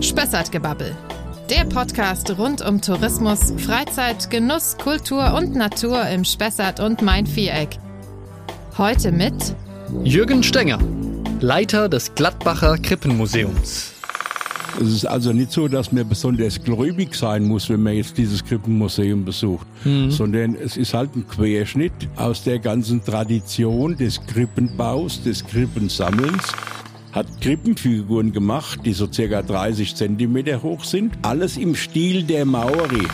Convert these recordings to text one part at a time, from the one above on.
Spessartgebabbel. Der Podcast rund um Tourismus, Freizeit, Genuss, Kultur und Natur im Spessart und Main-Viereck. Heute mit Jürgen Stenger, Leiter des Gladbacher Krippenmuseums. Es ist also nicht so, dass man besonders gläubig sein muss, wenn man jetzt dieses Krippenmuseum besucht, mhm. sondern es ist halt ein Querschnitt aus der ganzen Tradition des Krippenbaus, des Krippensammelns hat Krippenfiguren gemacht, die so circa 30 Zentimeter hoch sind. Alles im Stil der Maori.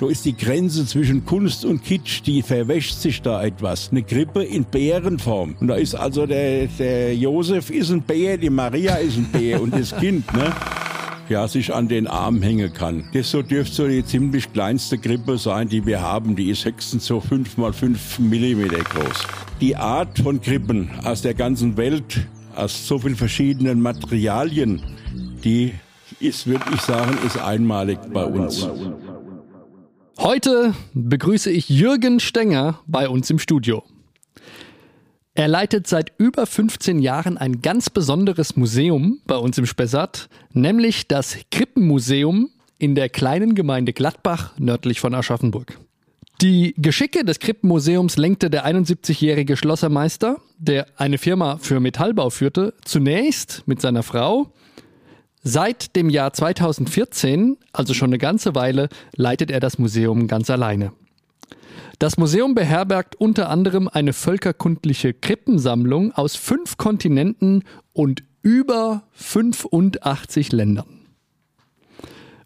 So ist die Grenze zwischen Kunst und Kitsch, die verwäscht sich da etwas. Eine Krippe in Bärenform. Und da ist also der, der Josef ist ein Bär, die Maria ist ein Bär und das Kind, ne? ja, sich an den Arm hängen kann. Das so dürfte so die ziemlich kleinste Krippe sein, die wir haben. Die ist höchstens so 5 mal 5 Millimeter groß. Die Art von Krippen aus der ganzen Welt aus so vielen verschiedenen Materialien, die ist, würde ich sagen, ist einmalig bei uns. Heute begrüße ich Jürgen Stenger bei uns im Studio. Er leitet seit über 15 Jahren ein ganz besonderes Museum bei uns im Spessart, nämlich das Krippenmuseum in der kleinen Gemeinde Gladbach nördlich von Aschaffenburg. Die Geschicke des Krippenmuseums lenkte der 71-jährige Schlossermeister, der eine Firma für Metallbau führte, zunächst mit seiner Frau. Seit dem Jahr 2014, also schon eine ganze Weile, leitet er das Museum ganz alleine. Das Museum beherbergt unter anderem eine völkerkundliche Krippensammlung aus fünf Kontinenten und über 85 Ländern.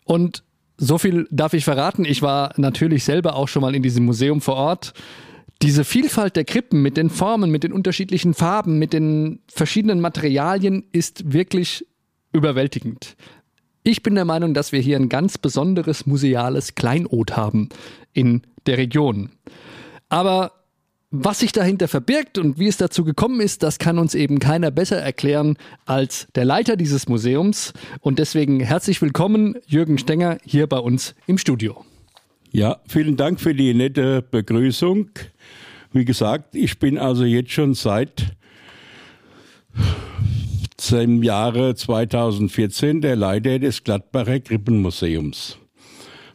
Und so viel darf ich verraten. Ich war natürlich selber auch schon mal in diesem Museum vor Ort. Diese Vielfalt der Krippen mit den Formen, mit den unterschiedlichen Farben, mit den verschiedenen Materialien ist wirklich überwältigend. Ich bin der Meinung, dass wir hier ein ganz besonderes museales Kleinod haben in der Region. Aber was sich dahinter verbirgt und wie es dazu gekommen ist, das kann uns eben keiner besser erklären als der Leiter dieses Museums. Und deswegen herzlich willkommen, Jürgen Stenger, hier bei uns im Studio. Ja, vielen Dank für die nette Begrüßung. Wie gesagt, ich bin also jetzt schon seit dem Jahre 2014 der Leiter des Gladbacher Krippenmuseums.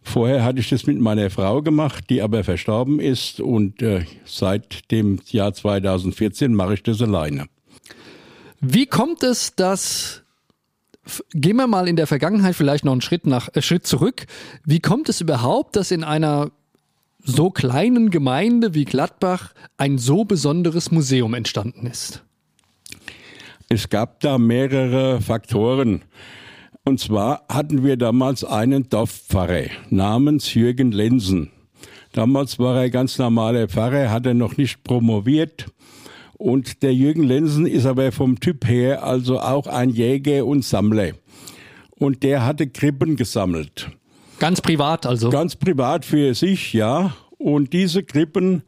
Vorher hatte ich das mit meiner Frau gemacht, die aber verstorben ist und äh, seit dem Jahr 2014 mache ich das alleine. Wie kommt es, dass Gehen wir mal in der Vergangenheit vielleicht noch einen Schritt nach äh, Schritt zurück. Wie kommt es überhaupt, dass in einer so kleinen Gemeinde wie Gladbach ein so besonderes Museum entstanden ist? Es gab da mehrere Faktoren. Und zwar hatten wir damals einen Dorfpfarrer namens Jürgen Lensen. Damals war er ganz normaler Pfarrer, hat er noch nicht promoviert. Und der Jürgen Lensen ist aber vom Typ her also auch ein Jäger und Sammler. Und der hatte Krippen gesammelt. Ganz privat also? Ganz privat für sich, ja. Und diese Krippen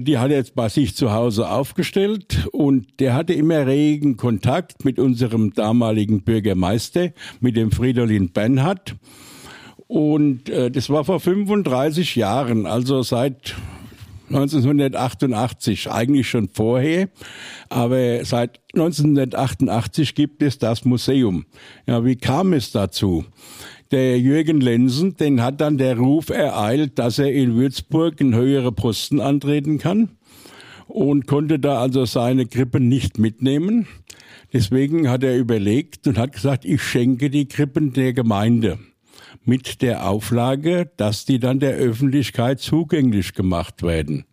die hat jetzt bei sich zu Hause aufgestellt und der hatte immer regen Kontakt mit unserem damaligen Bürgermeister, mit dem Fridolin Bernhard. Und äh, das war vor 35 Jahren, also seit 1988, eigentlich schon vorher, aber seit 1988 gibt es das Museum. Ja, wie kam es dazu? Der Jürgen Lensen, den hat dann der Ruf ereilt, dass er in Würzburg einen höheren Posten antreten kann und konnte da also seine Krippen nicht mitnehmen. Deswegen hat er überlegt und hat gesagt, ich schenke die Krippen der Gemeinde mit der Auflage, dass die dann der Öffentlichkeit zugänglich gemacht werden.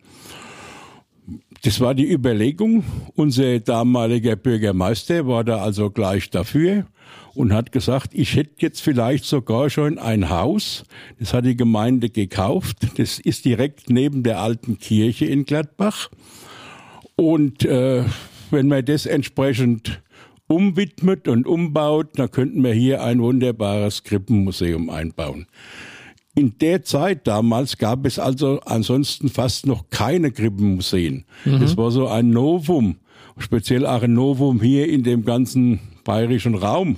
Das war die Überlegung. Unser damaliger Bürgermeister war da also gleich dafür und hat gesagt, ich hätte jetzt vielleicht sogar schon ein Haus. Das hat die Gemeinde gekauft. Das ist direkt neben der alten Kirche in Gladbach. Und äh, wenn man das entsprechend umwidmet und umbaut, dann könnten wir hier ein wunderbares Krippenmuseum einbauen. In der Zeit damals gab es also ansonsten fast noch keine Krippenmuseen. Mhm. Das war so ein Novum, speziell auch ein Novum hier in dem ganzen bayerischen Raum.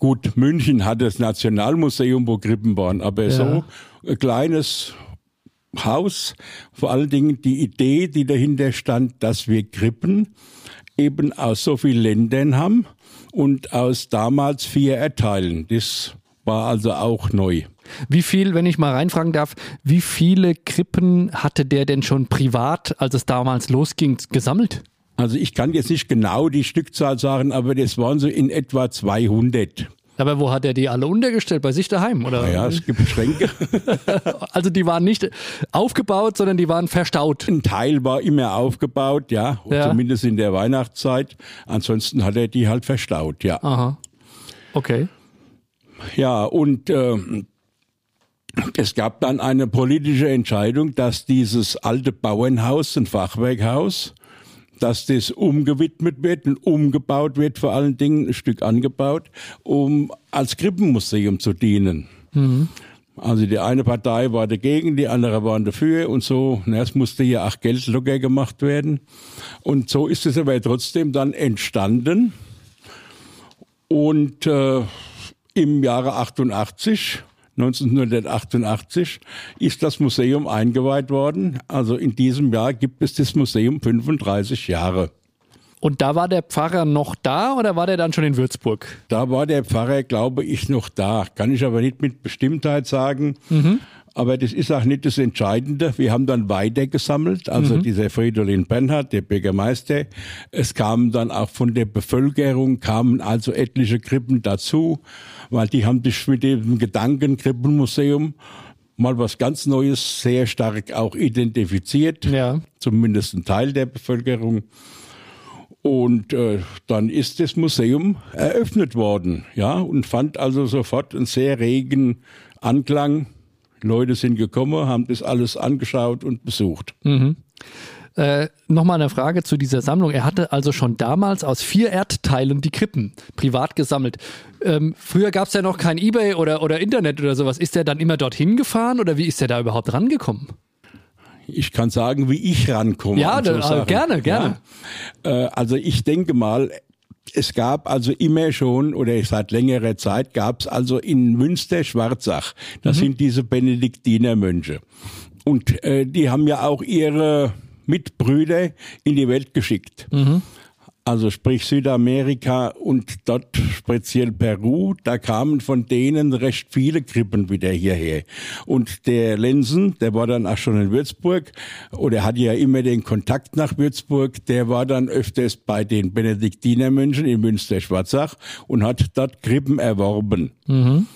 Gut, München hat das Nationalmuseum, wo Krippen waren, aber ja. so ein kleines Haus, vor allen Dingen die Idee, die dahinter stand, dass wir Krippen eben aus so vielen Ländern haben und aus damals vier Erdteilen. Das war also auch neu. Wie viel, wenn ich mal reinfragen darf, wie viele Krippen hatte der denn schon privat, als es damals losging, gesammelt? Also ich kann jetzt nicht genau die Stückzahl sagen, aber das waren so in etwa 200. Aber wo hat er die alle untergestellt? Bei sich daheim? Oder? Ja, es gibt Schränke. also die waren nicht aufgebaut, sondern die waren verstaut. Ein Teil war immer aufgebaut, ja, ja. zumindest in der Weihnachtszeit. Ansonsten hat er die halt verstaut, ja. Aha. Okay. Ja, und äh, es gab dann eine politische Entscheidung, dass dieses alte Bauernhaus, ein Fachwerkhaus, dass das umgewidmet wird und umgebaut wird, vor allen Dingen ein Stück angebaut, um als Krippenmuseum zu dienen. Mhm. Also die eine Partei war dagegen, die andere waren dafür und so. Na, es musste ja auch Geld locker gemacht werden. Und so ist es aber trotzdem dann entstanden. Und äh, im Jahre 88 1988 ist das Museum eingeweiht worden. Also in diesem Jahr gibt es das Museum 35 Jahre. Und da war der Pfarrer noch da oder war der dann schon in Würzburg? Da war der Pfarrer, glaube ich, noch da. Kann ich aber nicht mit Bestimmtheit sagen. Mhm. Aber das ist auch nicht das Entscheidende. Wir haben dann weiter gesammelt, also mhm. dieser Fridolin Bernhard, der Bürgermeister. Es kamen dann auch von der Bevölkerung, kamen also etliche Krippen dazu, weil die haben sich mit dem Gedanken Krippenmuseum mal was ganz Neues sehr stark auch identifiziert. Ja. Zumindest ein Teil der Bevölkerung. Und äh, dann ist das Museum eröffnet worden, ja, und fand also sofort einen sehr regen Anklang Leute sind gekommen, haben das alles angeschaut und besucht. Mhm. Äh, Nochmal eine Frage zu dieser Sammlung. Er hatte also schon damals aus vier Erdteilen die Krippen privat gesammelt. Ähm, früher gab es ja noch kein Ebay oder, oder Internet oder sowas. Ist er dann immer dorthin gefahren oder wie ist er da überhaupt rangekommen? Ich kann sagen, wie ich rankomme. Ja, so gerne, gerne. Ja. Äh, also ich denke mal, es gab also immer schon oder seit längerer Zeit gab es also in Münster Schwarzach, das mhm. sind diese Benediktinermönche. Und äh, die haben ja auch ihre Mitbrüder in die Welt geschickt. Mhm also sprich Südamerika und dort speziell Peru, da kamen von denen recht viele Krippen wieder hierher. Und der Lensen, der war dann auch schon in Würzburg oder hatte ja immer den Kontakt nach Würzburg, der war dann öfters bei den Benediktinermönchen in Münster-Schwarzach und hat dort Krippen erworben. Mhm.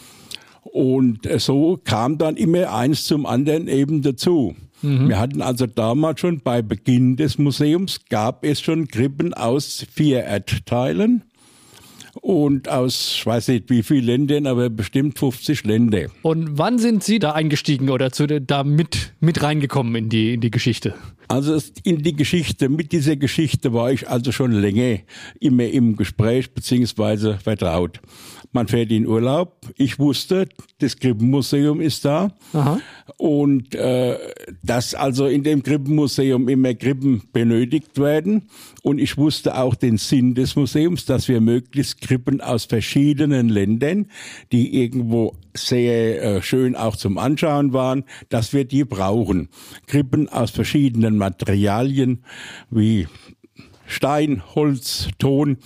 Und so kam dann immer eins zum anderen eben dazu. Mhm. Wir hatten also damals schon bei Beginn des Museums gab es schon Krippen aus vier Erdteilen und aus, ich weiß nicht wie viele Ländern, aber bestimmt 50 Länder. Und wann sind Sie da eingestiegen oder zu, da mit, mit reingekommen in die, in die Geschichte? Also in die Geschichte, mit dieser Geschichte war ich also schon länger immer im Gespräch beziehungsweise vertraut man fährt in Urlaub. Ich wusste, das Krippenmuseum ist da. Aha. Und äh, dass also in dem Krippenmuseum immer Krippen benötigt werden. Und ich wusste auch den Sinn des Museums, dass wir möglichst Krippen aus verschiedenen Ländern, die irgendwo sehr äh, schön auch zum Anschauen waren, dass wir die brauchen. Krippen aus verschiedenen Materialien wie Stein, Holz, Ton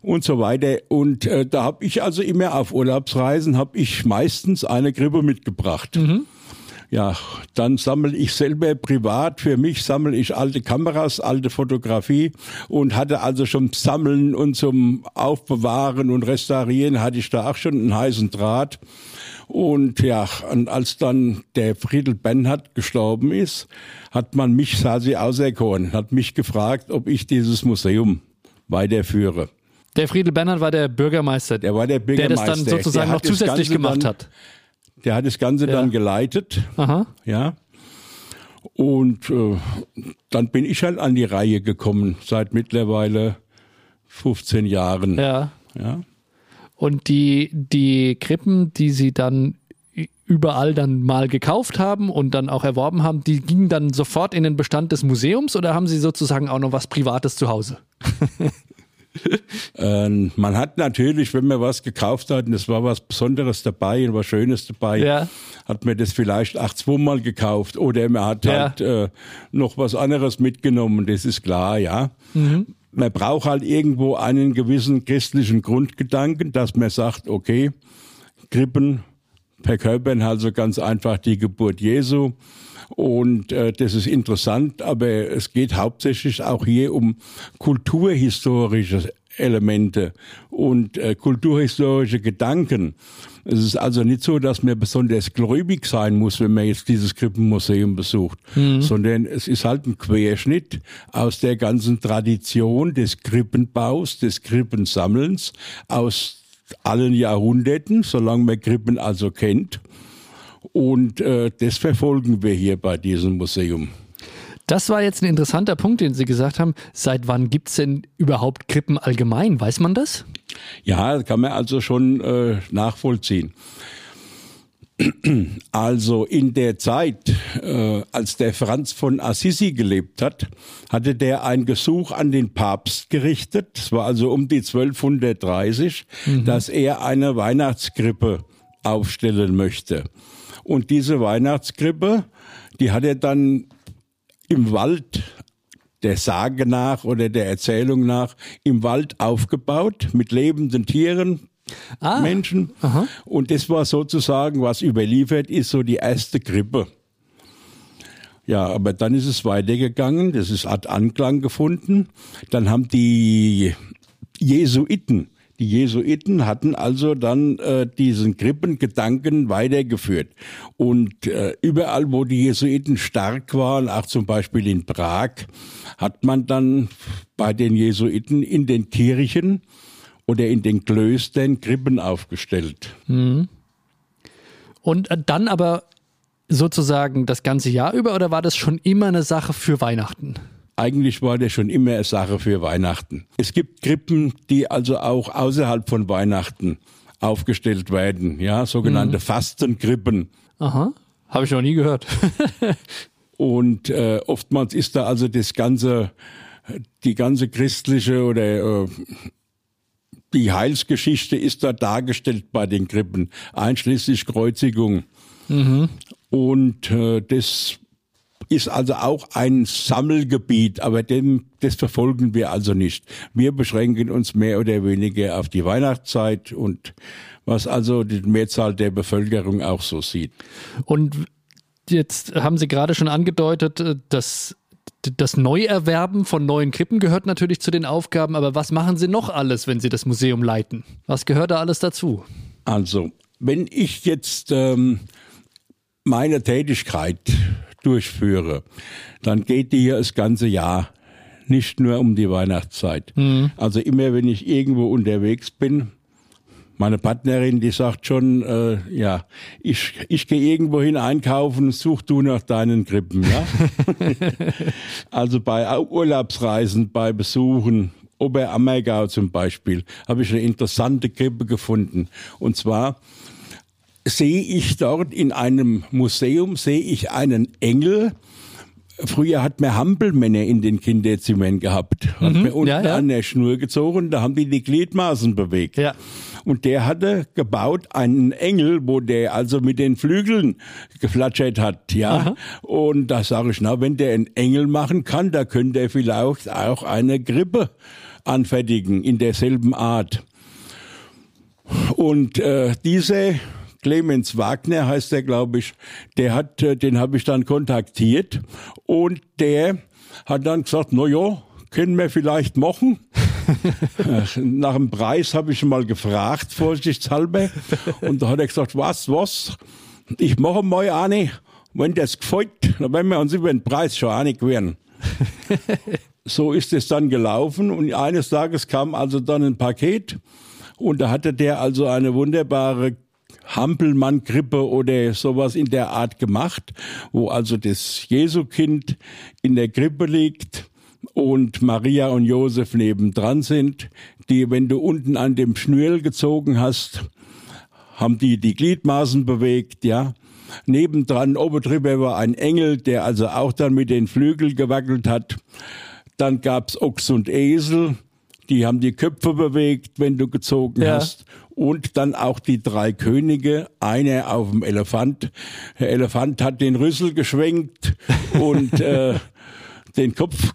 und so weiter. Und äh, da habe ich also immer auf Urlaubsreisen, habe ich meistens eine Grippe mitgebracht. Mhm. Ja, dann sammle ich selber privat, für mich sammle ich alte Kameras, alte Fotografie und hatte also schon Sammeln und zum Aufbewahren und Restaurieren hatte ich da auch schon einen heißen Draht. Und ja, und als dann der Friedel Bernhard gestorben ist, hat man mich quasi auserkoren, hat mich gefragt, ob ich dieses Museum weiterführe. Der Friedel Bernhard war der Bürgermeister, der war der Bürgermeister, der das dann sozusagen noch zusätzlich gemacht hat. Der hat das Ganze ja. dann geleitet. Aha. Ja. Und äh, dann bin ich halt an die Reihe gekommen, seit mittlerweile 15 Jahren. Ja. ja. Und die, die Krippen, die Sie dann überall dann mal gekauft haben und dann auch erworben haben, die gingen dann sofort in den Bestand des Museums oder haben Sie sozusagen auch noch was Privates zu Hause? ähm, man hat natürlich, wenn man was gekauft hat und es war was Besonderes dabei und was Schönes dabei, ja. hat man das vielleicht acht, zweimal gekauft oder man hat ja. halt äh, noch was anderes mitgenommen, das ist klar, ja. Mhm. man braucht halt irgendwo einen gewissen christlichen Grundgedanken, dass man sagt, okay, Krippen verkörpern also ganz einfach die Geburt Jesu. Und äh, das ist interessant, aber es geht hauptsächlich auch hier um kulturhistorische Elemente und äh, kulturhistorische Gedanken. Es ist also nicht so, dass man besonders gläubig sein muss, wenn man jetzt dieses Krippenmuseum besucht, mhm. sondern es ist halt ein Querschnitt aus der ganzen Tradition des Krippenbaus, des Krippensammelns, aus allen Jahrhunderten, solange man Krippen also kennt. Und äh, das verfolgen wir hier bei diesem Museum. Das war jetzt ein interessanter Punkt, den Sie gesagt haben. Seit wann gibt es denn überhaupt Krippen allgemein? Weiß man das? Ja, kann man also schon äh, nachvollziehen. Also in der Zeit, äh, als der Franz von Assisi gelebt hat, hatte der ein Gesuch an den Papst gerichtet, es war also um die 1230, mhm. dass er eine Weihnachtskrippe aufstellen möchte. Und diese Weihnachtskrippe, die hat er dann im Wald der Sage nach oder der Erzählung nach im Wald aufgebaut mit lebenden Tieren, ah, Menschen. Aha. Und das war sozusagen, was überliefert ist, so die erste Krippe. Ja, aber dann ist es weitergegangen, das ist, hat Anklang gefunden. Dann haben die Jesuiten die Jesuiten hatten also dann äh, diesen Krippengedanken weitergeführt. Und äh, überall, wo die Jesuiten stark waren, auch zum Beispiel in Prag, hat man dann bei den Jesuiten in den Kirchen oder in den Klöstern Krippen aufgestellt. Mhm. Und äh, dann aber sozusagen das ganze Jahr über oder war das schon immer eine Sache für Weihnachten? Eigentlich war das schon immer eine Sache für Weihnachten. Es gibt Krippen, die also auch außerhalb von Weihnachten aufgestellt werden, ja, sogenannte mhm. Fastenkrippen. Aha, habe ich noch nie gehört. Und äh, oftmals ist da also das ganze, die ganze christliche oder äh, die Heilsgeschichte ist da dargestellt bei den Krippen, einschließlich Kreuzigung. Mhm. Und äh, das ist also auch ein Sammelgebiet, aber dem, das verfolgen wir also nicht. Wir beschränken uns mehr oder weniger auf die Weihnachtszeit und was also die Mehrzahl der Bevölkerung auch so sieht. Und jetzt haben Sie gerade schon angedeutet, äh, dass das Neuerwerben von neuen Krippen gehört natürlich zu den Aufgaben, aber was machen Sie noch alles, wenn Sie das Museum leiten? Was gehört da alles dazu? Also, wenn ich jetzt ähm, meine Tätigkeit durchführe, dann geht die hier das ganze Jahr, nicht nur um die Weihnachtszeit. Mhm. Also immer, wenn ich irgendwo unterwegs bin, meine Partnerin, die sagt schon, äh, ja, ich, ich gehe irgendwo hin einkaufen, such du nach deinen Krippen, ja. also bei Urlaubsreisen, bei Besuchen, Oberammergau zum Beispiel, habe ich eine interessante Krippe gefunden. Und zwar sehe ich dort in einem Museum, sehe ich einen Engel, Früher hat man Hampelmänner in den Kinderzimmern gehabt. Hat mhm, man unten ja, ja. an der Schnur gezogen, da haben die die Gliedmaßen bewegt. Ja. Und der hatte gebaut einen Engel, wo der also mit den Flügeln geflatschert hat, ja. Aha. Und da sage ich, na, wenn der einen Engel machen kann, da könnte er vielleicht auch eine Grippe anfertigen in derselben Art. Und äh, diese Clemens Wagner heißt er, glaube ich, der hat, äh, den habe ich dann kontaktiert und der hat dann gesagt, na ja, können wir vielleicht machen. Nach dem Preis habe ich ihn mal gefragt, vorsichtshalber. Und da hat er gesagt, was, was? Ich mache mal eine. Wenn das gefällt, dann werden wir uns über den Preis schon einig werden. so ist es dann gelaufen und eines Tages kam also dann ein Paket und da hatte der also eine wunderbare Hampelmann-Krippe oder sowas in der Art gemacht, wo also das Jesukind in der Krippe liegt und Maria und Josef nebendran sind, die, wenn du unten an dem Schnürl gezogen hast, haben die die Gliedmaßen bewegt, ja. Nebendran, oben drüber war ein Engel, der also auch dann mit den Flügeln gewackelt hat. Dann gab's Ochs und Esel, die haben die Köpfe bewegt, wenn du gezogen ja. hast und dann auch die drei Könige, einer auf dem Elefant. Der Elefant hat den Rüssel geschwenkt und äh, den Kopf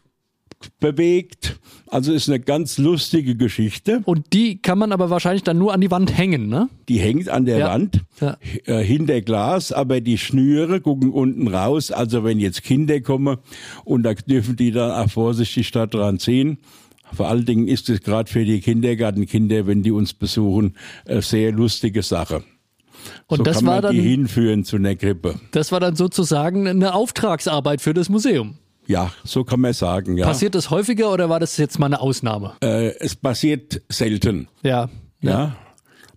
bewegt. Also ist eine ganz lustige Geschichte. Und die kann man aber wahrscheinlich dann nur an die Wand hängen, ne? Die hängt an der Ja. Wand Ja. äh, hinter Glas, aber die Schnüre gucken unten raus. Also wenn jetzt Kinder kommen und da dürfen die dann auch vorsichtig da dran ziehen. Vor allen Dingen ist es gerade für die Kindergartenkinder, wenn die uns besuchen, eine sehr lustige Sache. Und so das kann war man dann die hinführen zu einer Krippe. das war dann sozusagen eine Auftragsarbeit für das Museum. Ja, so kann man sagen. Ja. Passiert das häufiger oder war das jetzt mal eine Ausnahme? Äh, es passiert selten. Ja. Ja.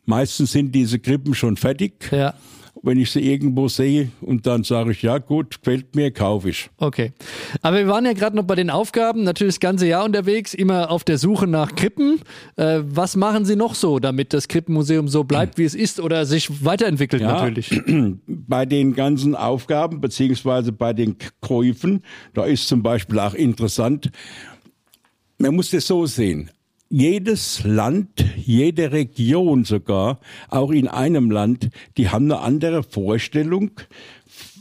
Meistens sind diese Krippen schon fertig. Ja. Wenn ich sie irgendwo sehe und dann sage ich, ja gut, gefällt mir, kaufe ich. Okay. Aber wir waren ja gerade noch bei den Aufgaben, natürlich das ganze Jahr unterwegs, immer auf der Suche nach Krippen. Äh, was machen Sie noch so, damit das Krippenmuseum so bleibt, wie es ist oder sich weiterentwickelt Ja. natürlich? Bei den ganzen Aufgaben beziehungsweise bei den Käufen, da ist zum Beispiel auch interessant, man muss das so sehen. Jedes Land, jede Region sogar, auch in einem Land, die haben eine andere Vorstellung,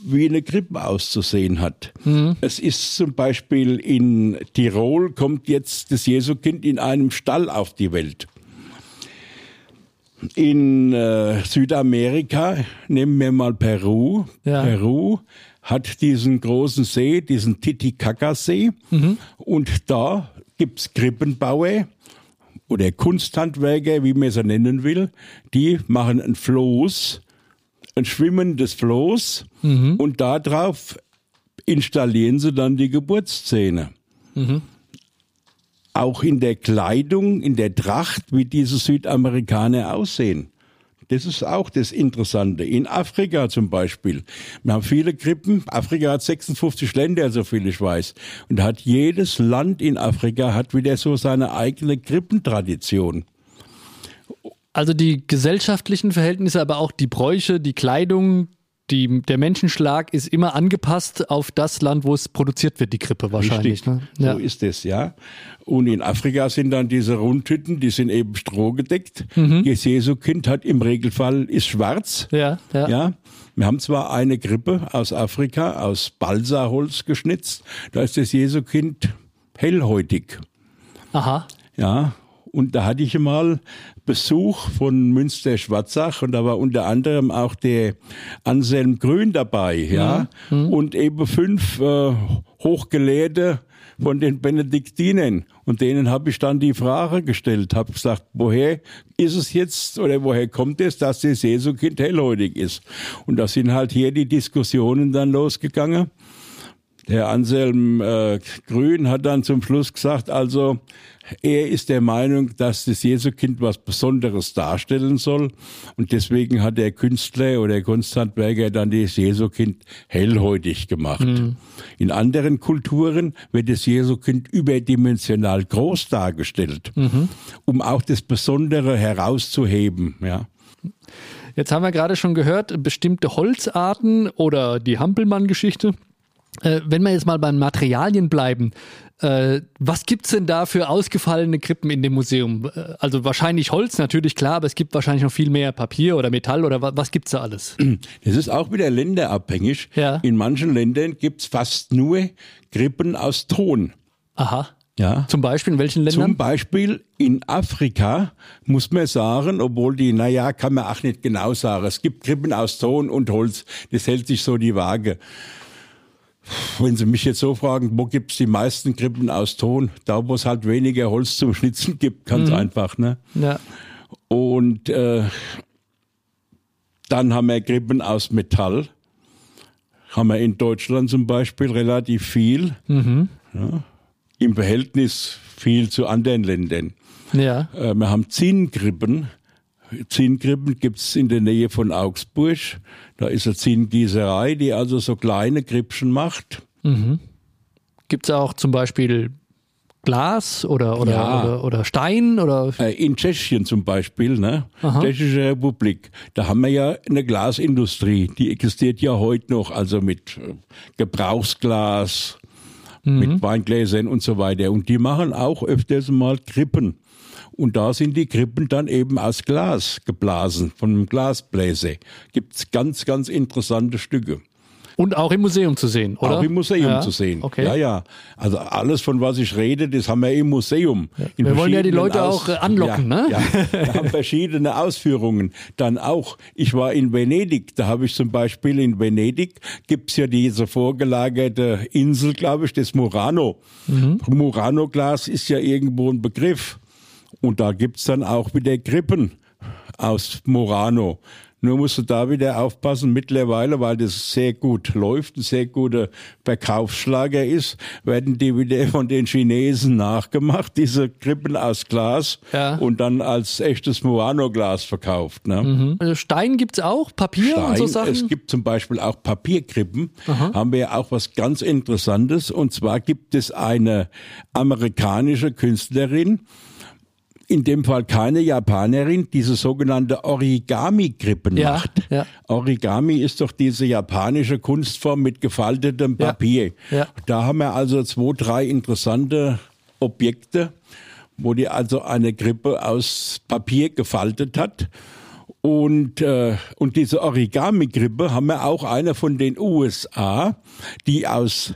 wie eine Krippe auszusehen hat. Es ist zum Beispiel in Tirol kommt jetzt das Jesukind in einem Stall auf die Welt. In äh, Südamerika, nehmen wir mal Peru. Ja. Peru hat diesen großen See, diesen Titicaca-See. Und da gibt's Krippenbauer oder Kunsthandwerker, wie man sie nennen will. Die machen ein Floß, ein schwimmendes Floß. Und darauf installieren sie dann die Geburtsszene auch in der Kleidung, in der Tracht, wie diese Südamerikaner aussehen. Das ist auch das Interessante. In Afrika zum Beispiel. Wir haben viele Krippen. Afrika hat 56 Länder, so viel ich weiß. Und hat jedes Land in Afrika hat wieder so seine eigene Krippentradition. Also die gesellschaftlichen Verhältnisse, aber auch die Bräuche, die Kleidung, die, der Menschenschlag ist immer angepasst auf das Land, wo es produziert wird, die Krippe wahrscheinlich. Ne? Ja. So ist es, ja. Und in Afrika sind dann diese Rundhütten, die sind eben strohgedeckt. Mhm. Das Jesukind hat im Regelfall ist schwarz. ja, ja. Ja, wir haben zwar eine Krippe aus Afrika, aus Balsaholz geschnitzt, da ist das Jesukind hellhäutig. Aha. Ja, und da hatte ich mal Besuch von Münster-Schwarzach und da war unter anderem auch der Anselm Grün dabei, ja, und eben fünf äh, Hochgelehrte von den Benediktinern. Und denen habe ich dann die Frage gestellt, habe gesagt, woher ist es jetzt oder woher kommt es, dass das Jesukind hellhäutig ist? Und da sind halt hier die Diskussionen dann losgegangen. Der Anselm äh, Grün hat dann zum Schluss gesagt, also er ist der Meinung, dass das Jesukind was Besonderes darstellen soll und deswegen hat der Künstler oder der Kunsthandwerker dann das Jesukind hellhäutig gemacht. In anderen Kulturen wird das Jesukind überdimensional groß dargestellt, um auch das Besondere herauszuheben. Ja. Jetzt haben wir gerade schon gehört, bestimmte Holzarten oder die Hampelmann-Geschichte. Äh, wenn wir jetzt mal beim Materialien bleiben, äh, was gibt's denn da für ausgefallene Krippen in dem Museum? Äh, Also wahrscheinlich Holz, natürlich klar, aber es gibt wahrscheinlich noch viel mehr Papier oder Metall oder wa was gibt's da alles? Das ist auch wieder länderabhängig. Ja. In manchen Ländern gibt's fast nur Krippen aus Ton. Aha. Ja. Zum Beispiel in welchen Ländern? Zum Beispiel in Afrika muss man sagen, obwohl die, naja, kann man auch nicht genau sagen. Es gibt Krippen aus Ton und Holz. Das hält sich so die Waage. Wenn Sie mich jetzt so fragen, wo gibt's die meisten Krippen aus Ton? Da, wo es halt weniger Holz zum Schnitzen gibt, ganz einfach. Ne? ja. Und äh, dann haben wir Krippen aus Metall. Haben wir in Deutschland zum Beispiel relativ viel. Ja, Im Verhältnis viel zu anderen Ländern. Ja. Äh, wir haben Zinnkrippen. Zinnkrippen gibt's in der Nähe von Augsburg. Da ist eine Zinngießerei, die also so kleine Krippchen macht. Gibt's auch zum Beispiel Glas oder, oder, Ja. oder, oder Stein oder Äh, In Tschechien zum Beispiel, ne? Tschechische Republik, da haben wir ja eine Glasindustrie, die existiert ja heute noch, also mit äh, Gebrauchsglas, mit Weingläsern und so weiter. Und die machen auch öfters mal Krippen. Und da sind die Krippen dann eben aus Glas geblasen, von einem Glasbläser. Gibt's ganz, ganz interessante Stücke. Und auch im Museum zu sehen, oder? Auch im Museum ja? zu sehen. Okay. Ja, ja. Also alles, von was ich rede, das haben wir im Museum. In Wir wollen ja die Leute auch, äh, anlocken, ja, ne? Ja, wir haben verschiedene Ausführungen. Dann auch, ich war in Venedig, da habe ich zum Beispiel in Venedig, gibt's ja diese vorgelagerte Insel, glaube ich, das Murano. Mhm. Murano-Glas ist ja irgendwo ein Begriff. Und da gibt's dann auch wieder Krippen aus Murano. Nur musst du da wieder aufpassen, mittlerweile, weil das sehr gut läuft, ein sehr guter Verkaufsschlager ist, werden die wieder von den Chinesen nachgemacht, diese Krippen aus Glas Ja. und dann als echtes Murano-Glas verkauft. Ne? Also Stein gibt's auch, Papier und so Stein. Sachen. Es gibt zum Beispiel auch Papierkrippen. Haben wir ja auch was ganz Interessantes. Und zwar gibt es eine amerikanische Künstlerin, in dem Fall keine Japanerin, diese sogenannte Origami-Krippen Ja, macht. ja. Origami ist doch diese japanische Kunstform mit gefaltetem Papier. ja. Da haben wir also zwei, drei interessante Objekte, wo die also eine Krippe aus Papier gefaltet hat. Und, äh, und diese Origami-Krippe haben wir auch eine von den USA, die aus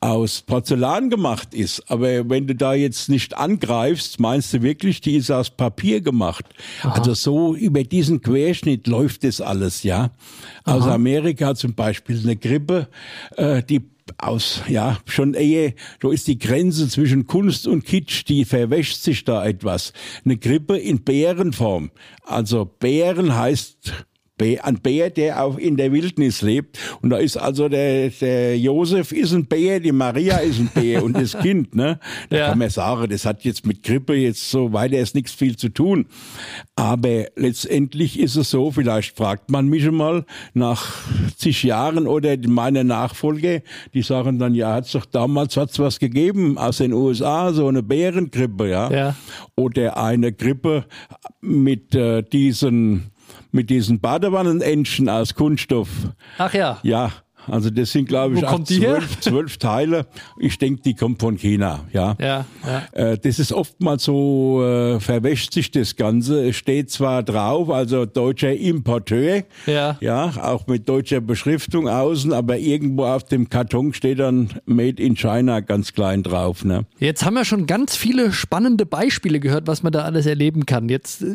aus Porzellan gemacht ist. Aber wenn du da jetzt nicht angreifst, meinst du wirklich, die ist aus Papier gemacht. Also so über diesen Querschnitt läuft das alles, ja. Aus Amerika zum Beispiel eine Grippe, äh, die aus, ja, schon ehe, da ist die Grenze zwischen Kunst und Kitsch, die verwäscht sich da etwas. Eine Grippe in Bärenform. Also Bären heißt ein Bär, der auch in der Wildnis lebt. Und da ist also der, der Josef ist ein Bär, die Maria ist ein Bär und das Kind, ne? Da Ja. kann man sagen, das hat jetzt mit Grippe jetzt so weiter ist nichts viel zu tun. Aber letztendlich ist es so, vielleicht fragt man mich mal nach zig Jahren oder meine Nachfolger, die sagen dann, ja, hat's doch damals hat's was gegeben aus den USA, so eine Bärengrippe, ja. Ja. Oder eine Grippe mit äh, diesen mit diesen Badewannenentchen aus Kunststoff. Ach ja. Ja, also das sind glaube ich zwölf, zwölf Teile. Ich denke, die kommt von China. Ja. Ja, ja. Äh, Das ist oftmals so, äh, verwäscht sich das Ganze. Es steht zwar drauf, also deutscher Importeur, Ja. ja, auch mit deutscher Beschriftung außen, aber irgendwo auf dem Karton steht dann Made in China ganz klein drauf. Ne? Jetzt haben wir schon ganz viele spannende Beispiele gehört, was man da alles erleben kann. Jetzt äh,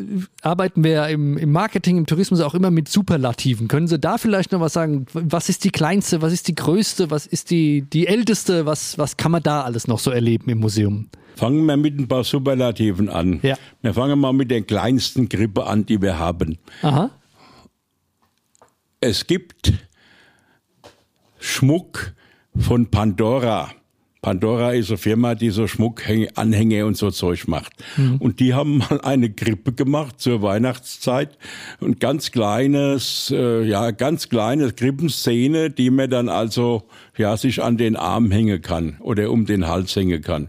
arbeiten wir ja im, im Marketing, im Tourismus auch immer mit Superlativen. Können Sie da vielleicht noch was sagen? Was ist die kleinste, was ist die größte, was ist die, die älteste? Was, was kann man da alles noch so erleben im Museum? Fangen wir mit ein paar Superlativen an. Ja. Wir fangen mal mit der kleinsten Grippe an, die wir haben. Aha. Es gibt Schmuck von Pandora. Pandora ist eine Firma, die so Schmuckanhänge und so Zeug macht. Und die haben mal eine Grippe gemacht zur Weihnachtszeit. Und ganz kleines, äh, ja, ganz kleine Krippenszene, die man dann also, ja, sich an den Arm hängen kann oder um den Hals hängen kann.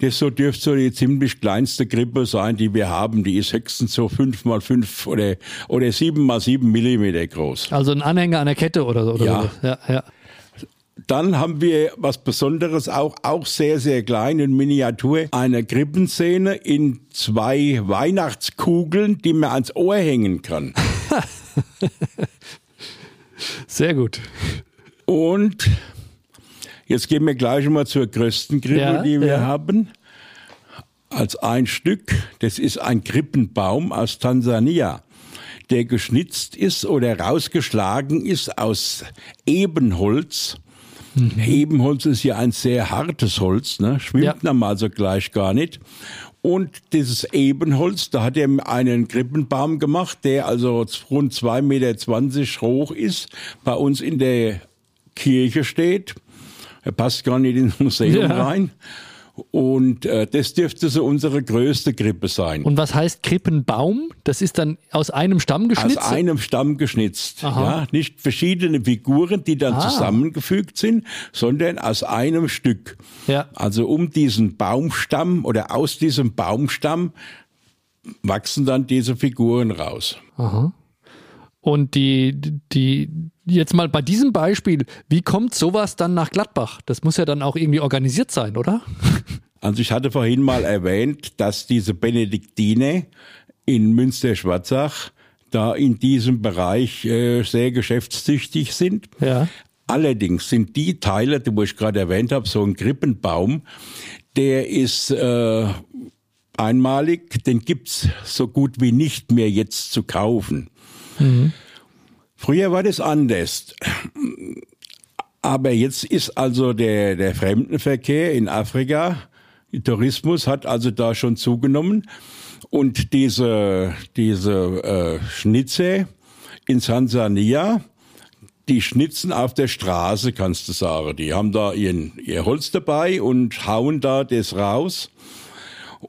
Das so dürfte so die ziemlich kleinste Grippe sein, die wir haben. Die ist höchstens so fünf mal fünf oder, oder sieben mal sieben Millimeter groß. Also ein Anhänger an der Kette oder so. Oder Ja. sowas. ja, ja. Dann haben wir was Besonderes auch, auch sehr, sehr klein in Miniatur. Eine Krippenszene in zwei Weihnachtskugeln, die man ans Ohr hängen kann. Sehr gut. Und jetzt gehen wir gleich mal zur größten Krippe, Ja, die wir ja. haben. Als ein Stück, das ist ein Krippenbaum aus Tansania, der geschnitzt ist oder rausgeschlagen ist aus Ebenholz. Ebenholz ist ja ein sehr hartes Holz, ne? schwimmt Ja. normal so gleich gar nicht. Und dieses Ebenholz, da hat er einen Krippenbaum gemacht, der also rund 2,20 Meter hoch ist, bei uns in der Kirche steht. Er passt gar nicht ins Museum Ja. rein. Und äh, das dürfte so unsere größte Krippe sein. Und was heißt Krippenbaum? Das ist dann aus einem Stamm geschnitzt? Aus einem Stamm geschnitzt. Aha. Ja, nicht verschiedene Figuren, die dann Ah. zusammengefügt sind, sondern aus einem Stück. Ja. Also um diesen Baumstamm oder aus diesem Baumstamm wachsen dann diese Figuren raus. Und die, die, jetzt mal bei diesem Beispiel, wie kommt sowas dann nach Gladbach? Das muss ja dann auch irgendwie organisiert sein, oder? Also ich hatte vorhin mal erwähnt, dass diese Benediktine in Münster-Schwarzach da in diesem Bereich äh, sehr geschäftstüchtig sind. Ja. Allerdings sind die Teile, die wo ich gerade erwähnt habe, so ein Krippenbaum, der ist äh, einmalig, den gibt's so gut wie nicht mehr jetzt zu kaufen. Mhm. Früher war das anders. Aber jetzt ist also der, der Fremdenverkehr in Afrika, Tourismus hat also da schon zugenommen. Und diese, diese äh, Schnitze in Tansania, die schnitzen auf der Straße, kannst du sagen. Die haben da ihren, ihr Holz dabei und hauen da das raus.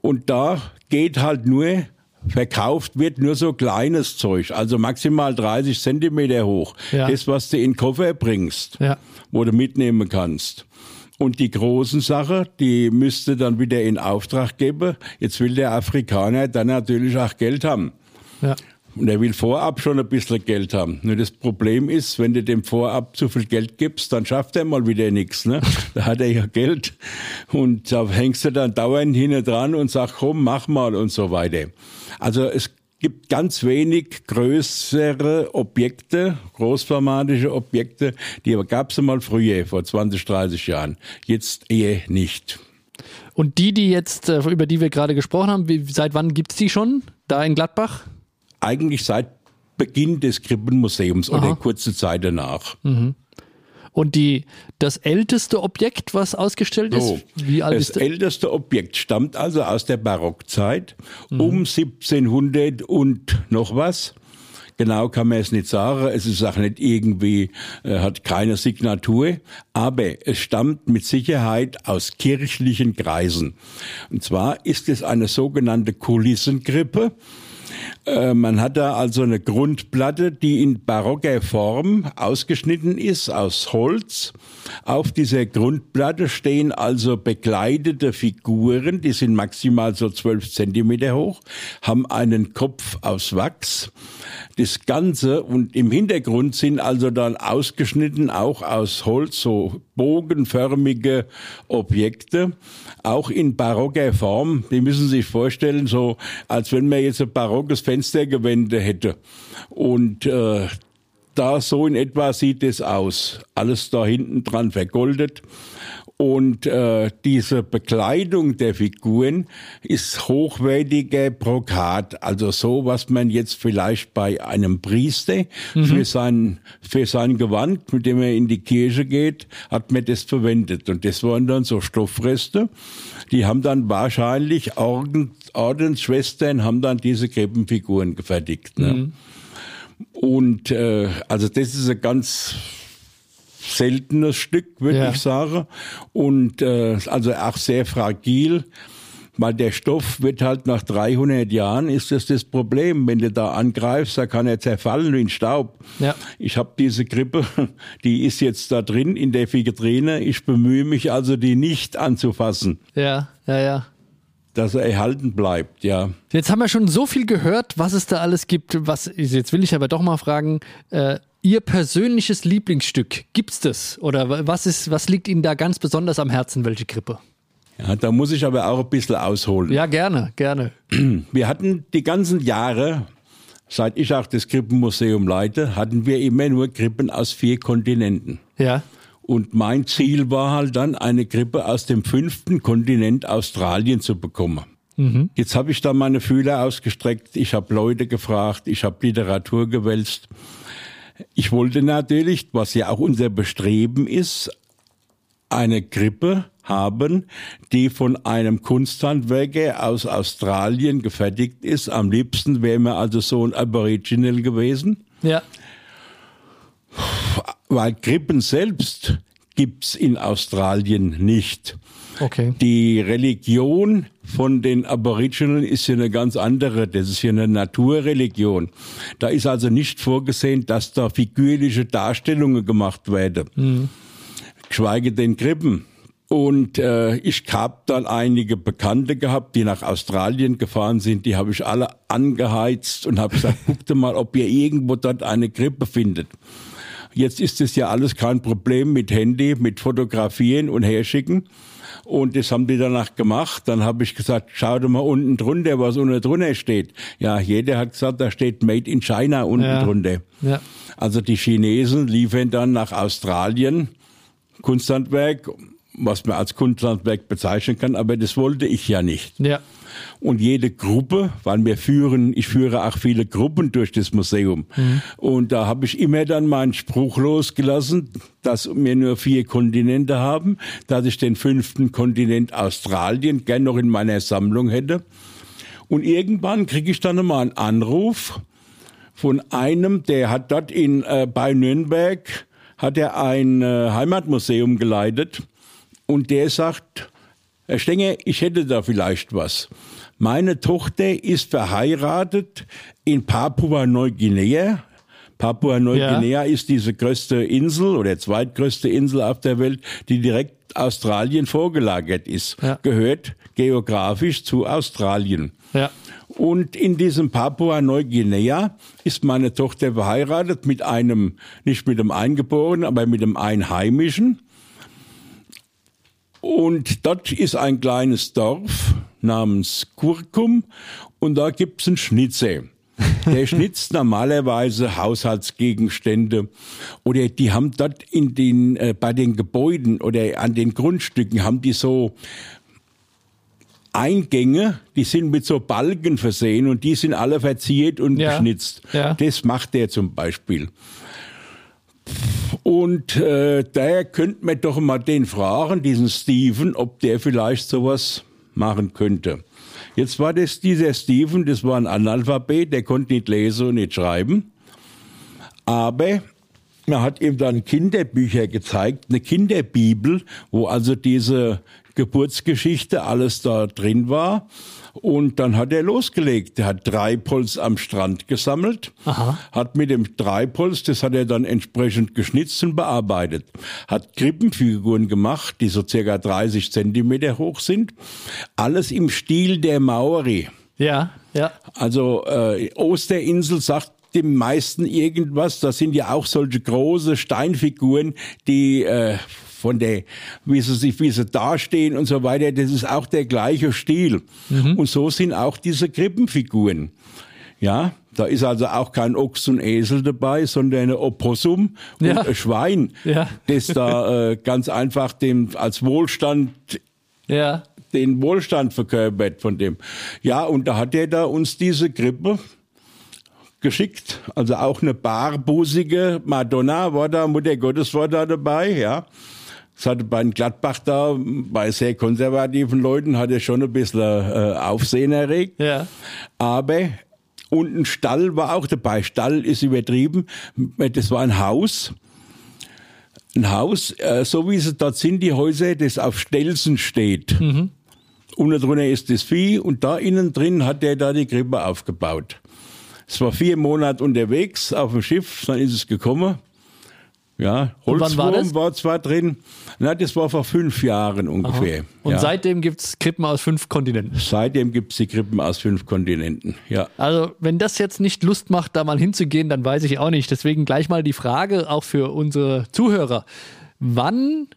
Und da geht halt nur, verkauft wird nur so kleines Zeug, also maximal 30 Zentimeter hoch. Ja. Das, was du in den Koffer bringst, ja. wo du mitnehmen kannst. Und die großen Sachen, die müsste dann wieder in Auftrag geben. Jetzt will der Afrikaner dann natürlich auch Geld haben. Ja. Und er will vorab schon ein bisschen Geld haben. Nur das Problem ist, wenn du dem vorab zu viel Geld gibst, dann schafft er mal wieder nichts. Ne? Da hat er ja Geld. Und da hängst du dann dauernd hinten dran und sagst, komm, mach mal und so weiter. Also es gibt ganz wenig größere Objekte, großformatische Objekte, die gab es mal früher, vor 20, 30 Jahren. Jetzt eher nicht. Und die, die jetzt, äh, über die wir gerade gesprochen haben, wie, seit wann gibt es die schon da in Gladbach? Eigentlich seit Beginn des Krippenmuseums oder kurze Zeit danach. Mhm. Und die, das älteste Objekt, was ausgestellt ist, so, wie alt das ist das? älteste Objekt stammt also aus der Barockzeit mhm. um 1700 und noch was. Genau kann man es nicht sagen. Es ist auch nicht irgendwie, äh, hat keine Signatur. Aber es stammt mit Sicherheit aus kirchlichen Kreisen. Und zwar ist es eine sogenannte Kulissengrippe. Äh, man hat da also eine Grundplatte, die in barocker Form ausgeschnitten ist aus Holz. Auf dieser Grundplatte stehen also bekleidete Figuren, die sind maximal so zwölf Zentimeter hoch, haben einen Kopf aus Wachs. Das Ganze und im Hintergrund sind also dann ausgeschnitten auch aus Holz so bogenförmige Objekte, auch in barocker Form. Die müssen sich vorstellen, so als wenn man jetzt ein barockes Fenstergewände hätte. Und äh, da so in etwa sieht es aus. Alles da hinten dran vergoldet. Und äh, diese Bekleidung der Figuren ist hochwertiger Brokat, also so, was man jetzt vielleicht bei einem Priester mhm. für sein für sein Gewand, mit dem er in die Kirche geht, hat man das verwendet. Und das waren dann so Stoffreste. Die haben dann wahrscheinlich Orden, Ordensschwestern haben dann diese Krippenfiguren gefertigt. Ne? Mhm. Und äh, also das ist ein ganz seltenes Stück, würde ja. ich sagen. Und äh, also auch sehr fragil, weil der Stoff wird halt nach 300 Jahren, ist das das Problem. Wenn du da angreifst, da kann er zerfallen wie ein Staub. Ja. Ich habe diese Grippe, die ist jetzt da drin in der Vitrine. Ich bemühe mich also, die nicht anzufassen. Ja, ja, ja dass er erhalten bleibt, ja. Jetzt haben wir schon so viel gehört, was es da alles gibt. Was, jetzt will ich aber doch mal fragen, äh, Ihr persönliches Lieblingsstück, gibt's das? Oder was ist, was liegt Ihnen da ganz besonders am Herzen, welche Krippe? Ja, da muss ich aber auch ein bisschen ausholen. Ja, gerne, gerne. Wir hatten die ganzen Jahre, seit ich auch das Krippenmuseum leite, hatten wir immer nur Krippen aus vier Kontinenten. Ja. Und mein Ziel war halt dann, eine Krippe aus dem fünften Kontinent Australien zu bekommen. Mhm. Jetzt habe ich da meine Fühler ausgestreckt, ich habe Leute gefragt, ich habe Literatur gewälzt. Ich wollte natürlich, was ja auch unser Bestreben ist, eine Krippe haben, die von einem Kunsthandwerker aus Australien gefertigt ist. Am liebsten wäre mir also so ein Aboriginal gewesen. Ja. Weil Krippen selbst gibt's in Australien nicht. Okay. Die Religion von den Aboriginen ist ja eine ganz andere. Das ist ja eine Naturreligion. Da ist also nicht vorgesehen, dass da figürliche Darstellungen gemacht werden. Mhm. Geschweige denn Krippen. Und äh, ich habe dann einige Bekannte gehabt, die nach Australien gefahren sind. Die habe ich alle angeheizt und habe gesagt, guckt mal, ob ihr irgendwo dort eine Krippe findet. Jetzt ist es ja alles kein Problem mit Handy, mit Fotografieren und Herschicken. Und das haben die danach gemacht. Dann habe ich gesagt, schau dir mal unten drunter, was unten drunter steht. Ja, jeder hat gesagt, da steht Made in China unten Ja. drunter. Ja. Also die Chinesen liefern dann nach Australien Kunsthandwerk, was man als Kunsthandwerk bezeichnen kann, aber das wollte ich ja nicht. Ja. Und jede Gruppe, weil wir führen, ich führe auch viele Gruppen durch das Museum. Und da habe ich immer dann meinen Spruch losgelassen, dass wir nur vier Kontinente haben, dass ich den fünften Kontinent Australien gern noch in meiner Sammlung hätte. Und irgendwann kriege ich dann mal einen Anruf von einem, der hat dort in, äh, bei Nürnberg, hat er ein äh, Heimatmuseum geleitet. Und der sagt, Herr Stenger, ich hätte da vielleicht was. Meine Tochter ist verheiratet in Papua-Neuguinea. Papua-Neuguinea ist diese größte Insel oder zweitgrößte Insel auf der Welt, die direkt Australien vorgelagert ist. Ja. Gehört geografisch zu Australien. Ja. Und in diesem Papua-Neuguinea ist meine Tochter verheiratet mit einem, nicht mit einem Eingeborenen, aber mit einem Einheimischen. Und dort ist ein kleines Dorf namens Kurkum und da gibt's einen Schnitzer. Der schnitzt normalerweise Haushaltsgegenstände oder die haben dort in den, äh, bei den Gebäuden oder an den Grundstücken haben die so Eingänge, die sind mit so Balken versehen und die sind alle verziert und Ja. geschnitzt. Ja. Das macht der zum Beispiel. Und äh, daher könnte man doch mal den fragen, diesen Steven, ob der vielleicht sowas machen könnte. Jetzt war das dieser Steven, das war ein Analphabet, der konnte nicht lesen und nicht schreiben. Aber man hat ihm dann Kinderbücher gezeigt, eine Kinderbibel, wo also diese Geburtsgeschichte alles da drin war. Und dann hat er losgelegt. Er hat Treibholz am Strand gesammelt, Aha. hat mit dem Treibholz, das hat er dann entsprechend geschnitzt und bearbeitet, hat Krippenfiguren gemacht, die so circa 30 Zentimeter hoch sind. Alles im Stil der Maori. Ja. Ja. Also äh, Osterinsel sagt dem meisten irgendwas. Das sind ja auch solche große Steinfiguren, die äh, von der, wie sie sich, wie sie dastehen und so weiter, das ist auch der gleiche Stil. Und so sind auch diese Krippenfiguren. Ja, da ist also auch kein Ochs und Esel dabei, sondern ein Opossum und Ja. ein Schwein, Ja. das da äh, ganz einfach dem als Wohlstand Ja. den Wohlstand verkörpert von dem. Ja, und da hat er da uns diese Grippe geschickt. Also auch eine barbusige Madonna war da, Mutter Gottes war da dabei, ja. Das hatte bei Gladbach da, bei sehr konservativen Leuten, hat er schon ein bisschen äh, Aufsehen erregt. Ja. Aber und ein Stall war auch dabei. Stall ist übertrieben. Das war ein Haus. Ein Haus, äh, so wie sie dort sind, die Häuser, das auf Stelzen steht. Unten drunter ist das Vieh und da innen drin hat der da die Krippe aufgebaut. Es war vier Monate unterwegs auf dem Schiff, dann ist es gekommen. Ja, war Holzwurm das? war zwar drin. Na, das war vor fünf Jahren ungefähr. Und ja. seitdem gibt's Krippen aus fünf Kontinenten. Seitdem gibt's die Krippen aus fünf Kontinenten. Ja. Also, wenn das jetzt nicht Lust macht, da mal hinzugehen, dann weiß ich auch nicht. Deswegen gleich mal die Frage auch für unsere Zuhörer. Wann,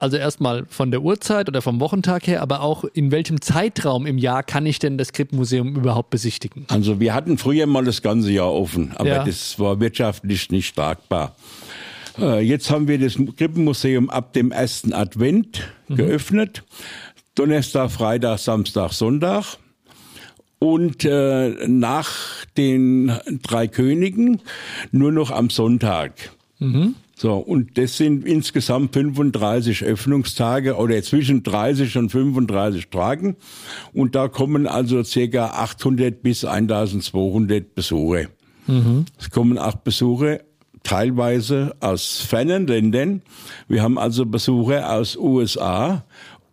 also erstmal von der Uhrzeit oder vom Wochentag her, aber auch in welchem Zeitraum im Jahr kann ich denn das Krippenmuseum überhaupt besichtigen? Also wir hatten früher mal das ganze Jahr offen, aber Ja. das war wirtschaftlich nicht tragbar. Äh, Jetzt haben wir das Krippenmuseum ab dem ersten Advent geöffnet. Donnerstag, Freitag, Samstag, Sonntag. Und äh, nach den drei Königen nur noch am Sonntag. So, und das sind insgesamt 35 Öffnungstage oder zwischen 30 und 35 Tagen. Und da kommen also circa 800 bis 1200 Besucher. Es kommen auch Besucher teilweise aus fernen Ländern. Wir haben also Besucher aus USA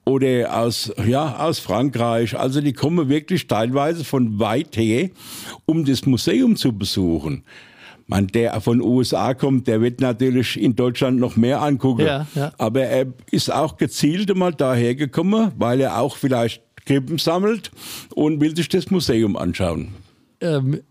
oder aus, ja, aus Frankreich. Also die kommen wirklich teilweise von weit her, um das Museum zu besuchen. Man, der von USA kommt, der wird natürlich in Deutschland noch mehr angucken. Ja, ja. Aber er ist auch gezielt mal daher gekommen, weil er auch vielleicht Krippen sammelt und will sich das Museum anschauen. Ähm,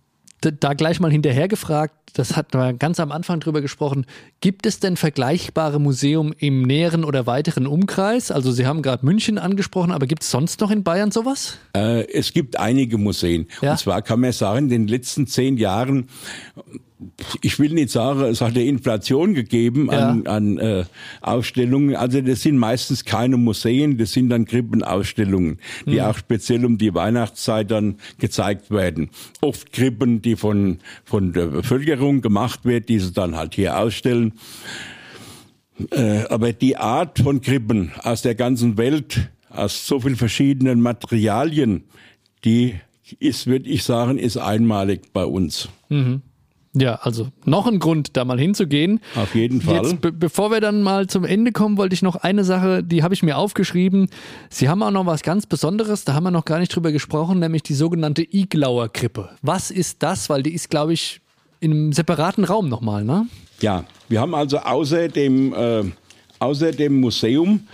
da gleich mal hinterher gefragt, das hat wir ganz am Anfang drüber gesprochen. Gibt es denn vergleichbare Museum im näheren oder weiteren Umkreis? Also Sie haben gerade München angesprochen, aber gibt es sonst noch in Bayern sowas? Äh, es gibt einige Museen. Ja? Und zwar kann man sagen, in den letzten zehn Jahren ich will nicht sagen, es hat eine Inflation gegeben an, ja. an äh, Ausstellungen. Also das sind meistens keine Museen, das sind dann Krippenausstellungen, die mhm. auch speziell um die Weihnachtszeit dann gezeigt werden. Oft Krippen, die von, von der Bevölkerung gemacht wird, die sie dann halt hier ausstellen. Äh, aber die Art von Krippen aus der ganzen Welt, aus so vielen verschiedenen Materialien, die ist, würde ich sagen, ist einmalig bei uns. Mhm. Ja, also noch ein Grund, da mal hinzugehen. Auf jeden Fall. Jetzt, be bevor wir dann mal zum Ende kommen, wollte ich noch eine Sache, die habe ich mir aufgeschrieben. Sie haben auch noch was ganz Besonderes, da haben wir noch gar nicht drüber gesprochen, nämlich die sogenannte Iglauer Krippe. Was ist das? Weil die ist, glaube ich, in einem separaten Raum nochmal, ne? Ja, wir haben also außer dem, äh, außer dem Museum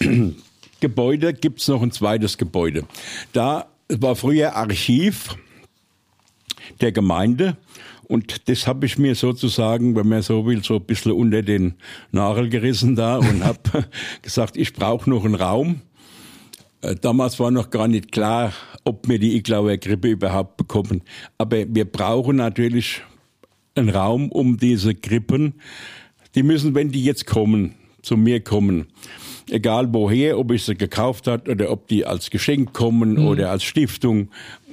Gebäude gibt es noch ein zweites Gebäude. Da war früher Archiv der Gemeinde und das habe ich mir sozusagen, wenn man so will, so ein bisschen unter den Nagel gerissen da und habe gesagt, ich brauche noch einen Raum. Äh, damals war noch gar nicht klar, ob wir die Iglauer Grippe überhaupt bekommen. Aber wir brauchen natürlich einen Raum, um diese Grippen, die müssen, wenn die jetzt kommen, zu mir kommen, egal woher, ob ich sie gekauft hat oder ob die als Geschenk kommen mhm. oder als Stiftung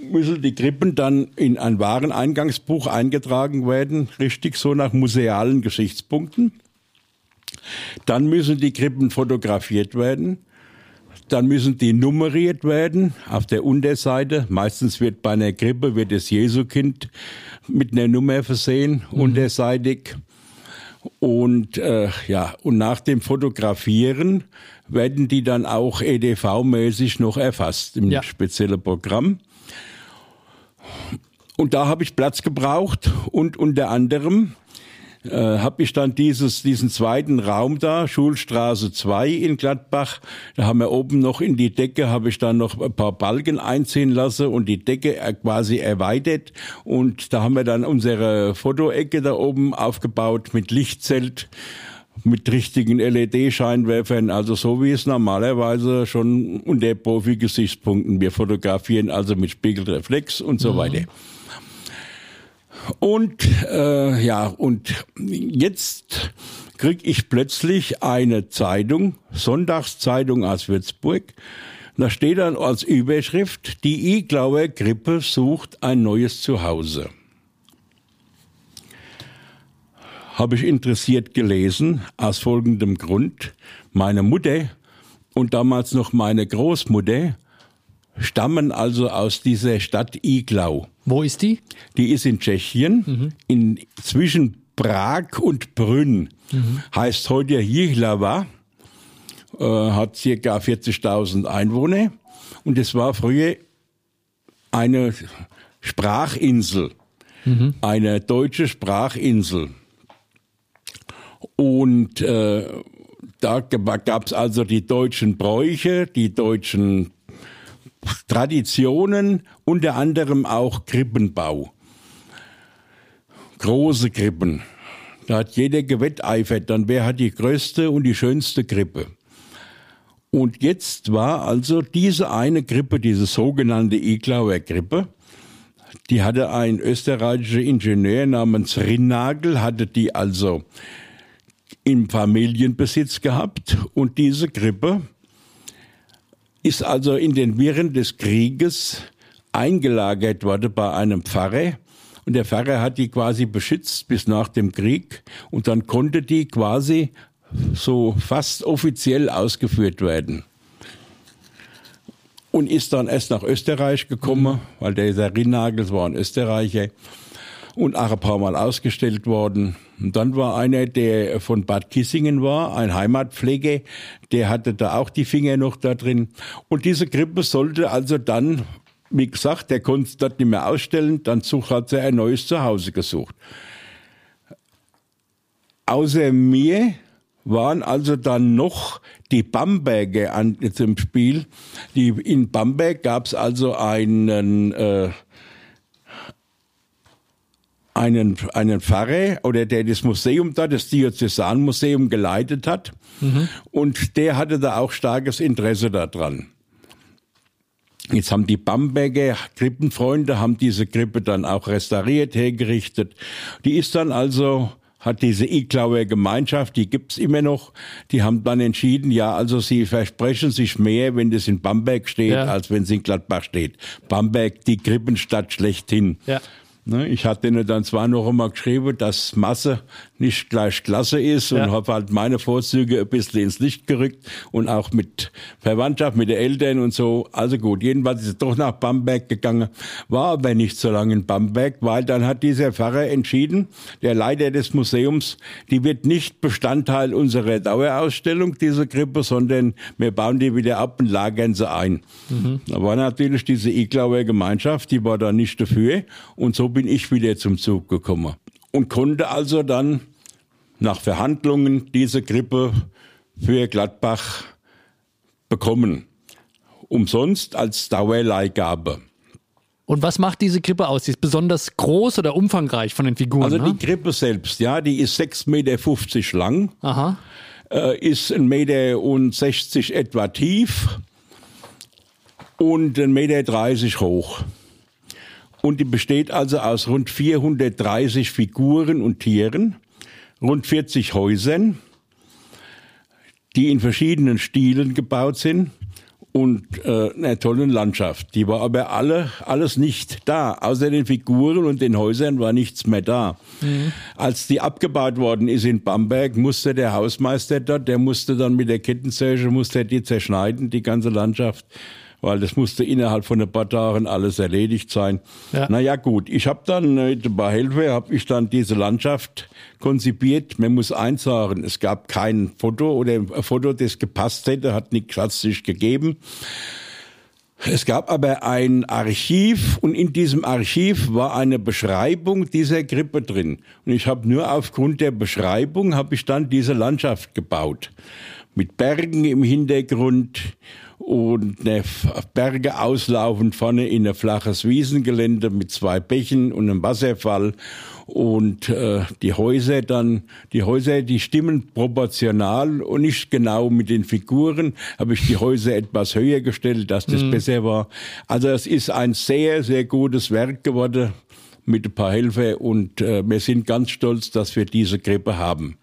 müssen die Krippen dann in ein Wareneingangsbuch eingetragen werden, richtig so nach musealen Geschichtspunkten. Dann müssen die Krippen fotografiert werden. Dann müssen die nummeriert werden auf der Unterseite. Meistens wird bei einer Krippe wird das Jesukind mit einer Nummer versehen, mhm. unterseitig. Und äh, ja, und nach dem Fotografieren werden die dann auch EDV-mäßig noch erfasst im ja. speziellen Programm. Und da habe ich Platz gebraucht und unter anderem äh, habe ich dann dieses, diesen zweiten Raum da, Schulstraße 2 in Gladbach. Da haben wir oben noch in die Decke, habe ich dann noch ein paar Balken einziehen lassen und die Decke quasi erweitert. Und da haben wir dann unsere Fotoecke da oben aufgebaut mit Lichtzelt mit richtigen LED-Scheinwerfern, also so wie es normalerweise schon unter Profi-Gesichtspunkten. Wir fotografieren also mit Spiegelreflex und so mhm. weiter. Und äh, ja, und jetzt krieg ich plötzlich eine Zeitung, Sonntagszeitung aus Würzburg. Da steht dann als Überschrift, die Iglauer Grippe sucht ein neues Zuhause. Habe ich interessiert gelesen, aus folgendem Grund. Meine Mutter und damals noch meine Großmutter stammen also aus dieser Stadt Iglau. Wo ist die? Die ist in Tschechien, mhm. in, zwischen Prag und Brünn. Mhm. Heißt heute Jihlava, äh, hat circa 40.000 Einwohner. Und es war früher eine Sprachinsel, mhm. eine deutsche Sprachinsel. Und äh, da gab es also die deutschen Bräuche, die deutschen Traditionen, unter anderem auch Krippenbau. Große Krippen. Da hat jeder gewetteifert, dann wer hat die größte und die schönste Krippe. Und jetzt war also diese eine Krippe, diese sogenannte Iglauer Krippe, die hatte ein österreichischer Ingenieur namens Rinnagel, hatte die also im Familienbesitz gehabt und diese Krippe ist also in den Wirren des Krieges eingelagert worden bei einem Pfarrer. Und der Pfarrer hat die quasi beschützt bis nach dem Krieg. Und dann konnte die quasi so fast offiziell ausgeführt werden. Und ist dann erst nach Österreich gekommen, weil der Rinnagel war ein Österreicher und auch ein paar Mal ausgestellt worden. Und dann war einer, der von Bad Kissingen war, ein Heimatpflege, der hatte da auch die Finger noch da drin. Und diese Krippe sollte also dann, wie gesagt, der konnte es dort nicht mehr ausstellen, dann hat er ein neues Zuhause gesucht. Außer mir waren also dann noch die Bamberger an, zum Spiel. Die, in Bamberg gab es also einen äh, einen, einen Pfarrer oder der das Museum da, das Diözesanmuseum geleitet hat. Mhm. Und der hatte da auch starkes Interesse daran. Jetzt haben die Bamberger Krippenfreunde haben diese Krippe dann auch restauriert, hergerichtet. Die ist dann also hat diese Iglauer Gemeinschaft, die gibt's immer noch, die haben dann entschieden, ja, also sie versprechen sich mehr, wenn das in Bamberg steht, ja. als wenn es in Gladbach steht. Bamberg, die Krippenstadt schlechthin. Ja. Ne, ich hatte ihnen dann zwar noch einmal geschrieben, dass Masse nicht gleich Klasse ist ja. und habe halt meine Vorzüge ein bisschen ins Licht gerückt und auch mit Verwandtschaft, mit den Eltern und so. Also gut, jedenfalls ist es doch nach Bamberg gegangen, war aber nicht so lange in Bamberg, weil dann hat dieser Pfarrer entschieden, der Leiter des Museums, die wird nicht Bestandteil unserer Dauerausstellung, diese Krippe, sondern wir bauen die wieder ab und lagern sie ein. Mhm. Da war natürlich diese Iglauer Gemeinschaft, die war da nicht dafür und so bin ich wieder zum Zug gekommen und konnte also dann nach Verhandlungen diese Grippe für Gladbach bekommen. Umsonst als Dauerleihgabe. Und was macht diese Krippe aus? Sie ist besonders groß oder umfangreich von den Figuren? Also die Krippe selbst, ja, die ist 6,50 Meter lang, Aha. Äh, ist 1,60 Meter etwa tief und 1,30 Meter hoch. Und die besteht also aus rund 430 Figuren und Tieren, rund 40 Häusern, die in verschiedenen Stilen gebaut sind und äh, einer tollen Landschaft. Die war aber alle alles nicht da. Außer den Figuren und den Häusern war nichts mehr da. Mhm. Als die abgebaut worden ist in Bamberg, musste der Hausmeister dort, der musste dann mit der Kettensäge, musste die zerschneiden, die ganze Landschaft weil das musste innerhalb von ein paar Tagen alles erledigt sein. Ja. Naja gut, ich habe dann mit ein paar Helfer, habe ich dann diese Landschaft konzipiert. Man muss eins sagen, es gab kein Foto oder ein Foto, das gepasst hätte, hat nichts hat sich gegeben. Es gab aber ein Archiv und in diesem Archiv war eine Beschreibung dieser Grippe drin. Und ich habe nur aufgrund der Beschreibung habe ich dann diese Landschaft gebaut. Mit Bergen im Hintergrund und eine Berge auslaufend vorne in ein flaches Wiesengelände mit zwei Bächen und einem Wasserfall und äh, die Häuser dann, die Häuser, die stimmen proportional und nicht genau mit den Figuren, habe ich die Häuser etwas höher gestellt, dass das mhm. besser war. Also es ist ein sehr, sehr gutes Werk geworden mit ein paar Helfer und äh, wir sind ganz stolz, dass wir diese Krippe haben.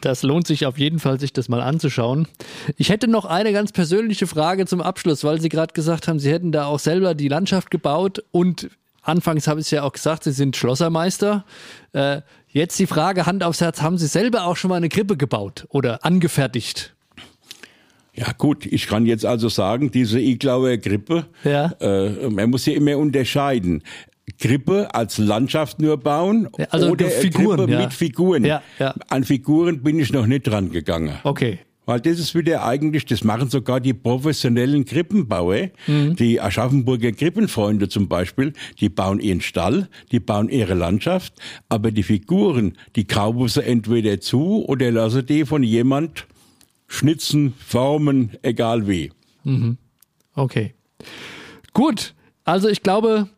Das lohnt sich auf jeden Fall, sich das mal anzuschauen. Ich hätte noch eine ganz persönliche Frage zum Abschluss, weil Sie gerade gesagt haben, Sie hätten da auch selber die Landschaft gebaut und anfangs habe ich es ja auch gesagt, Sie sind Schlossermeister. Äh, jetzt die Frage, Hand aufs Herz, haben Sie selber auch schon mal eine Krippe gebaut oder angefertigt? Ja gut, ich kann jetzt also sagen, diese Iglauer Grippe, ja. äh, man muss ja immer unterscheiden. Grippe als Landschaft nur bauen also oder Figuren, Grippe ja. mit Figuren. Ja, ja. An Figuren bin ich noch nicht dran gegangen. Okay. Weil das ist wieder eigentlich, das machen sogar die professionellen Krippenbauer, mhm. die Aschaffenburger Krippenfreunde zum Beispiel, die bauen ihren Stall, die bauen ihre Landschaft, aber die Figuren, die kaufen sie entweder zu oder lassen die von jemand schnitzen, formen, egal wie. Mhm. Okay. Gut. Also ich glaube,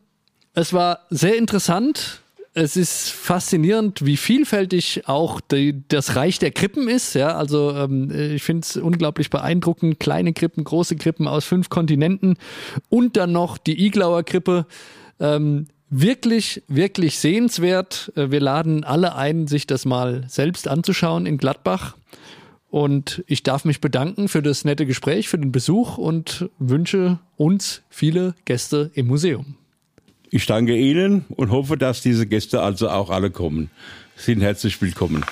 es war sehr interessant. Es ist faszinierend, wie vielfältig auch die, das Reich der Krippen ist. Ja, also ähm, ich finde es unglaublich beeindruckend. Kleine Krippen, große Krippen aus fünf Kontinenten und dann noch die Iglauer Krippe. Ähm, wirklich, wirklich sehenswert. Äh, wir laden alle ein, sich das mal selbst anzuschauen in Gladbach. Und ich darf mich bedanken für das nette Gespräch, für den Besuch und wünsche uns viele Gäste im Museum. Ich danke Ihnen und hoffe, dass diese Gäste also auch alle kommen. Sie sind herzlich willkommen.